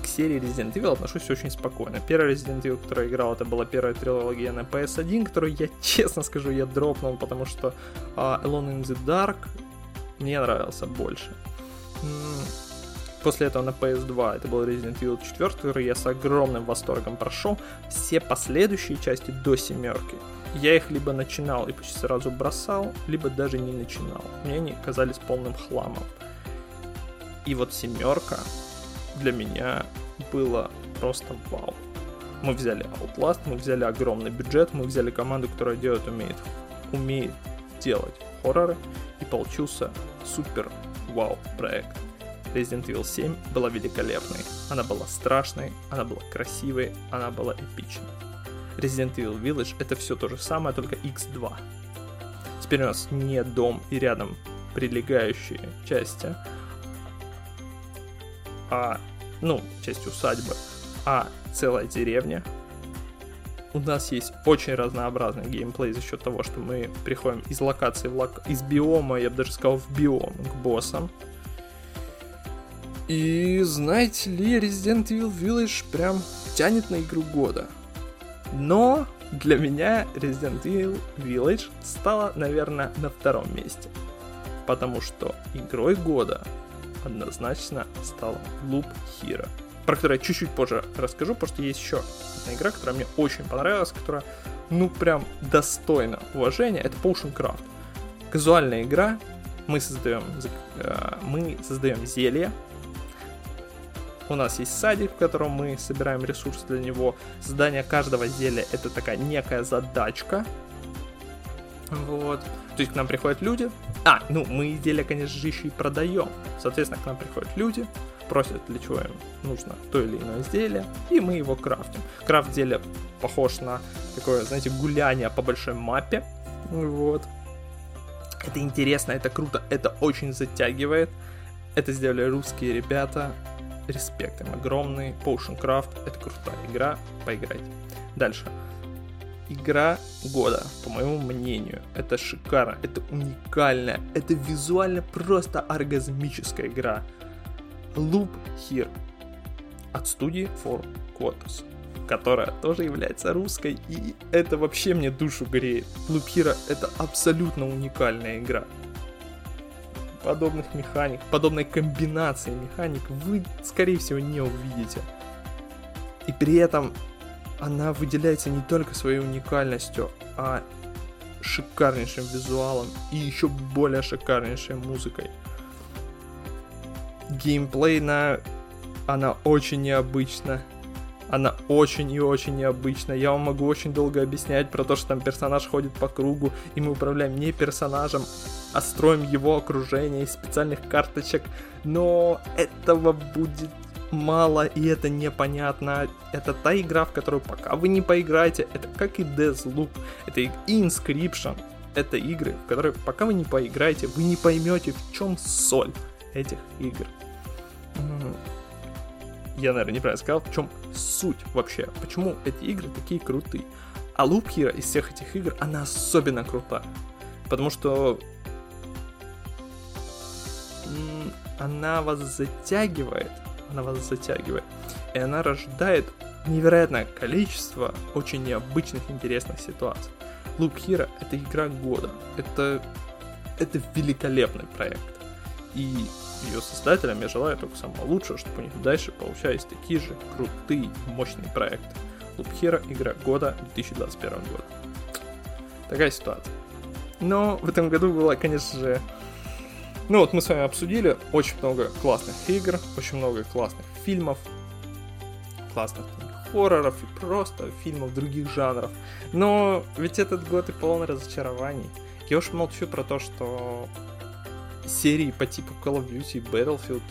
к серии Resident Evil отношусь очень спокойно. Первая Resident Evil, которую я играл, это была первая трилогия на PS1, которую я, честно скажу, я дропнул, потому что uh, Alone in the Dark мне нравился больше. После этого на PS2 это был Resident Evil 4, который я с огромным восторгом прошел. Все последующие части до семерки. Я их либо начинал и почти сразу бросал, либо даже не начинал. Мне они казались полным хламом. И вот семерка для меня было просто вау. Мы взяли Outlast, мы взяли огромный бюджет, мы взяли команду, которая делает, умеет, умеет делать хорроры, и получился супер вау проект. Resident Evil 7 была великолепной, она была страшной, она была красивой, она была эпичной. Resident Evil Village это все то же самое, только X2. Теперь у нас не дом и рядом прилегающие части, а, ну, часть усадьбы, а целая деревня, у нас есть очень разнообразный геймплей за счет того, что мы приходим из локации в лок... из биома, я бы даже сказал, в биом к боссам. И знаете ли, Resident Evil Village прям тянет на игру года. Но для меня Resident Evil Village стала, наверное, на втором месте. Потому что игрой года однозначно стала Loop Hero про которую я чуть-чуть позже расскажу, потому что есть еще одна игра, которая мне очень понравилась, которая, ну, прям достойна уважения. Это Potion Craft. Казуальная игра, Мы создаем, э, мы создаем зелье. У нас есть садик, в котором мы собираем ресурсы для него. Создание каждого зелья это такая некая задачка. Вот. То есть к нам приходят люди. А, ну, мы изделия, конечно же, еще и продаем. Соответственно, к нам приходят люди, просят, для чего им нужно то или иное изделие, и мы его крафтим. Крафт изделия похож на такое, знаете, гуляние по большой мапе. Вот. Это интересно, это круто, это очень затягивает. Это сделали русские ребята. Респект им огромный. Potion Craft это крутая игра. Поиграйте. Дальше. Игра года, по моему мнению. Это шикарно, это уникально, это визуально просто оргазмическая игра. Loop Here от студии Four Quarters которая тоже является русской, и это вообще мне душу греет. Loop Hero это абсолютно уникальная игра. Подобных механик, подобной комбинации механик вы, скорее всего, не увидите. И при этом она выделяется не только своей уникальностью, а шикарнейшим визуалом и еще более шикарнейшей музыкой. Геймплей на она очень необычна, она очень и очень необычная. Я вам могу очень долго объяснять про то, что там персонаж ходит по кругу, и мы управляем не персонажем, а строим его окружение из специальных карточек. Но этого будет мало, и это непонятно. Это та игра, в которую пока вы не поиграете, это как и Deathloop, это и Inscription. Это игры, в которые пока вы не поиграете, вы не поймете, в чем соль этих игр. Я, наверное, неправильно сказал, в чем суть вообще, почему эти игры такие крутые. А Loop Hero из всех этих игр, она особенно крута, потому что она вас затягивает, она вас затягивает, и она рождает невероятное количество очень необычных, интересных ситуаций. Loop Hero — это игра года, это, это великолепный проект. И ее создателям я желаю только самого лучшего, чтобы у них дальше получались такие же крутые, мощные проекты. Loop Hero игра года 2021 года. Такая ситуация. Но в этом году было, конечно же... Ну вот мы с вами обсудили очень много классных игр, очень много классных фильмов, классных хорроров и просто фильмов других жанров. Но ведь этот год и полон разочарований. Я уж молчу про то, что серии по типу Call of Duty и Battlefield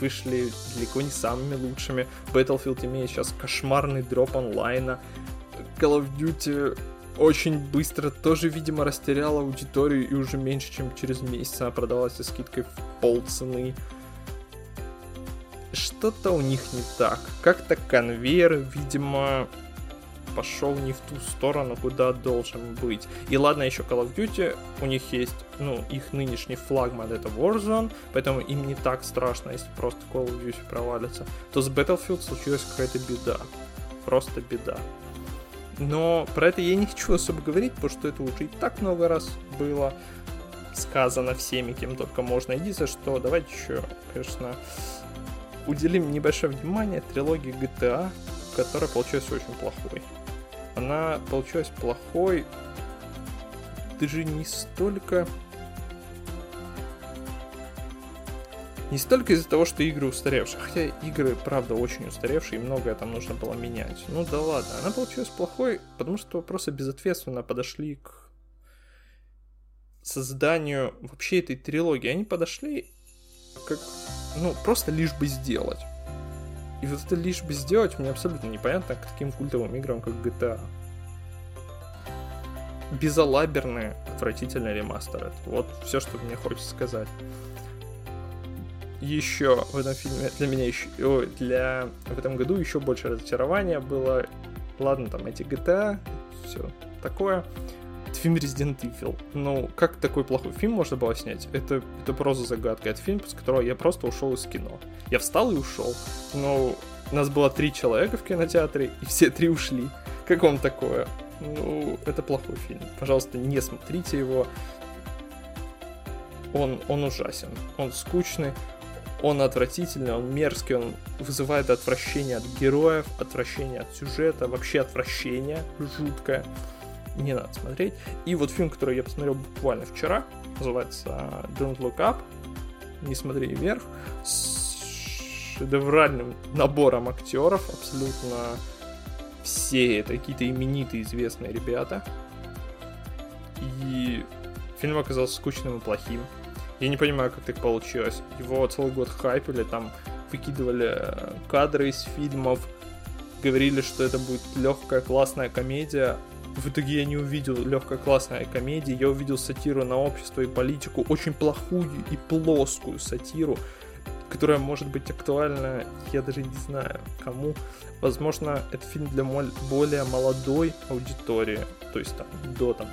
вышли далеко не самыми лучшими. Battlefield имеет сейчас кошмарный дроп онлайна. Call of Duty очень быстро тоже, видимо, растеряла аудиторию и уже меньше, чем через месяц она продавалась со скидкой в полцены. Что-то у них не так. Как-то конвейер, видимо, пошел не в ту сторону, куда должен быть. И ладно, еще Call of Duty, у них есть, ну, их нынешний флагман это Warzone, поэтому им не так страшно, если просто Call of Duty провалится. То с Battlefield случилась какая-то беда. Просто беда. Но про это я не хочу особо говорить, потому что это уже и так много раз было сказано всеми, кем только можно. Единственное, что давайте еще, конечно, уделим небольшое внимание трилогии GTA, которая получилась очень плохой она получилась плохой даже не столько... Не столько из-за того, что игры устаревшие, хотя игры, правда, очень устаревшие, и многое там нужно было менять. Ну да ладно, она получилась плохой, потому что просто безответственно подошли к созданию вообще этой трилогии. Они подошли как, ну, просто лишь бы сделать. И вот это лишь бы сделать мне абсолютно непонятно к таким культовым играм, как GTA. Безалаберный, отвратительный ремастер. Это вот все, что мне хочется сказать. Еще в этом фильме для меня еще для в этом году еще больше разочарования было. Ладно, там эти GTA, все такое. Это фильм Resident Evil. Ну, как такой плохой фильм можно было снять? Это, это просто загадка. Это фильм, с которого я просто ушел из кино. Я встал и ушел. Но у нас было три человека в кинотеатре, и все три ушли. Как вам такое? Ну, это плохой фильм. Пожалуйста, не смотрите его. Он, он ужасен. Он скучный. Он отвратительный, он мерзкий, он вызывает отвращение от героев, отвращение от сюжета, вообще отвращение жуткое. не надо смотреть. И вот фильм, который я посмотрел буквально вчера, называется Don't Look Up, Не смотри вверх, с шедевральным набором актеров, абсолютно все это какие-то именитые известные ребята. И фильм оказался скучным и плохим. Я не понимаю, как так получилось. Его целый год хайпили, там выкидывали кадры из фильмов, говорили, что это будет легкая классная комедия. В итоге я не увидел легкая классная комедия, я увидел сатиру на общество и политику, очень плохую и плоскую сатиру, которая может быть актуальна, я даже не знаю кому. Возможно, это фильм для более молодой аудитории, то есть там до там,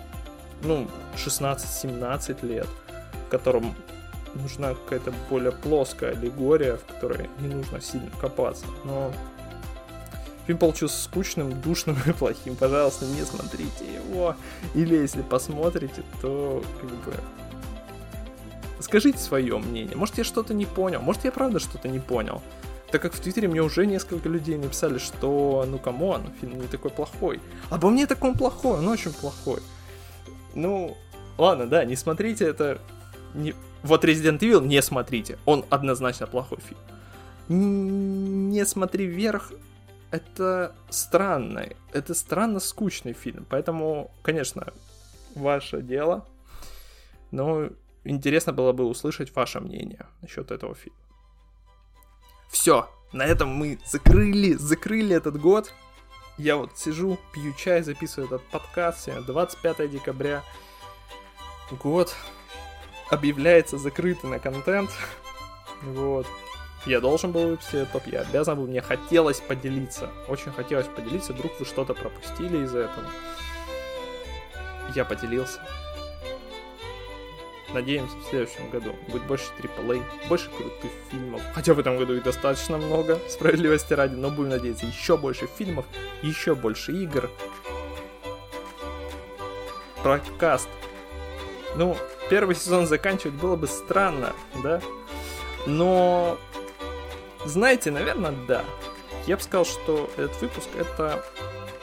ну, 16-17 лет которым нужна какая-то более плоская аллегория, в которой не нужно сильно копаться. Но фильм получился скучным, душным и плохим. Пожалуйста, не смотрите его. Или если посмотрите, то как бы скажите свое мнение. Может, я что-то не понял. Может, я правда что-то не понял. Так как в Твиттере мне уже несколько людей написали, что ну come on, фильм не такой плохой. Обо мне так он плохой, он очень плохой. Ну, ладно, да, не смотрите это не... Вот Resident Evil не смотрите, он однозначно плохой фильм. Не смотри вверх, это странно, это странно скучный фильм, поэтому, конечно, ваше дело, но интересно было бы услышать ваше мнение насчет этого фильма. Все, на этом мы закрыли, закрыли этот год. Я вот сижу, пью чай, записываю этот подкаст. Сегодня 25 декабря. Год объявляется закрытый на контент. Вот. Я должен был выпустить этот топ, я обязан был, мне хотелось поделиться. Очень хотелось поделиться, вдруг вы что-то пропустили из-за этого. Я поделился. Надеемся, в следующем году будет больше AAA, больше крутых фильмов. Хотя в этом году их достаточно много, справедливости ради, но будем надеяться, еще больше фильмов, еще больше игр. Подкаст. Ну, первый сезон заканчивать было бы странно, да? Но, знаете, наверное, да. Я бы сказал, что этот выпуск это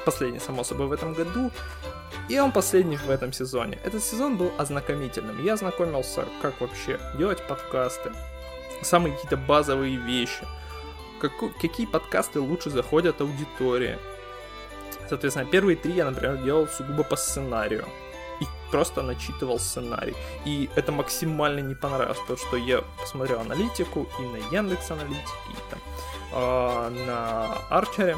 последний, само собой, в этом году. И он последний в этом сезоне. Этот сезон был ознакомительным. Я ознакомился, как вообще делать подкасты. Самые какие-то базовые вещи. Как, какие подкасты лучше заходят аудитории. Соответственно, первые три я, например, делал сугубо по сценарию и просто начитывал сценарий. И это максимально не понравилось, потому что я посмотрел аналитику и на Яндекс аналитике, и там, э, на Арчере.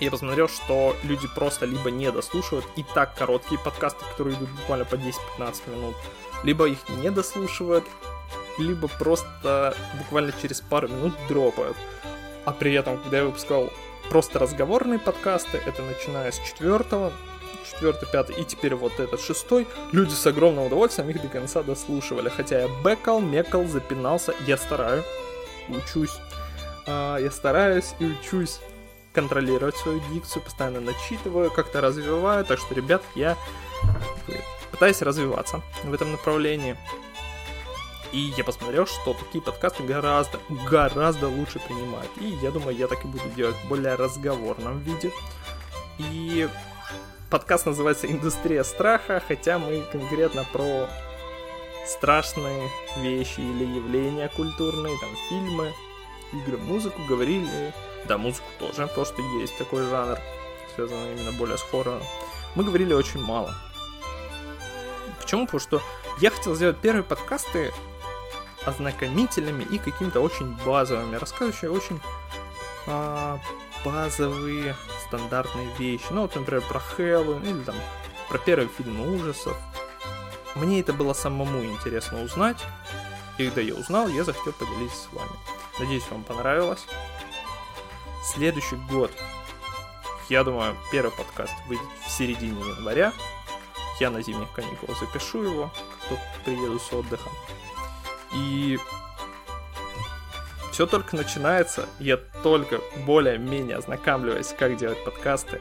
Я посмотрел, что люди просто либо не дослушивают и так короткие подкасты, которые идут буквально по 10-15 минут, либо их не дослушивают, либо просто буквально через пару минут дропают. А при этом, когда я выпускал просто разговорные подкасты, это начиная с четвертого, четвертый, пятый и теперь вот этот шестой, люди с огромным удовольствием их до конца дослушивали. Хотя я бэкал, мекал, запинался, я стараюсь, учусь. А, я стараюсь и учусь контролировать свою дикцию, постоянно начитываю, как-то развиваю. Так что, ребят, я пытаюсь развиваться в этом направлении. И я посмотрел, что такие подкасты гораздо, гораздо лучше принимают. И я думаю, я так и буду делать в более разговорном виде. И подкаст называется «Индустрия страха», хотя мы конкретно про страшные вещи или явления культурные, там фильмы, игры, музыку говорили. Да, музыку тоже, то, что есть такой жанр, связанный именно более с хоррором. Мы говорили очень мало. Почему? Потому что я хотел сделать первые подкасты ознакомительными и какими-то очень базовыми, рассказывающие очень а, базовые стандартные вещи. Ну, вот, например, про Хэллоуин или там про первый фильм ужасов. Мне это было самому интересно узнать. И когда я узнал, я захотел поделиться с вами. Надеюсь, вам понравилось. Следующий год, я думаю, первый подкаст выйдет в середине января. Я на зимних каникулах запишу его, как только приеду с отдыха. И все только начинается, я только более-менее ознакомливаюсь, как делать подкасты.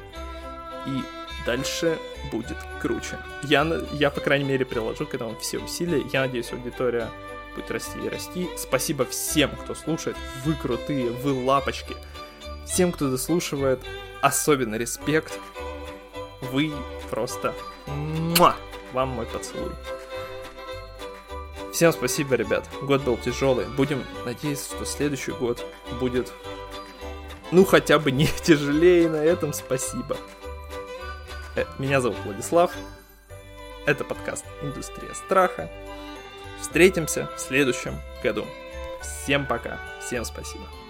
И дальше будет круче. Я, я, по крайней мере, приложу к этому все усилия. Я надеюсь, аудитория будет расти и расти. Спасибо всем, кто слушает. Вы крутые, вы лапочки. Всем, кто дослушивает, особенно респект. Вы просто муа, вам мой поцелуй. Всем спасибо, ребят. Год был тяжелый. Будем надеяться, что следующий год будет, ну, хотя бы не тяжелее. На этом спасибо. Э, меня зовут Владислав. Это подкаст «Индустрия страха». Встретимся в следующем году. Всем пока. Всем спасибо.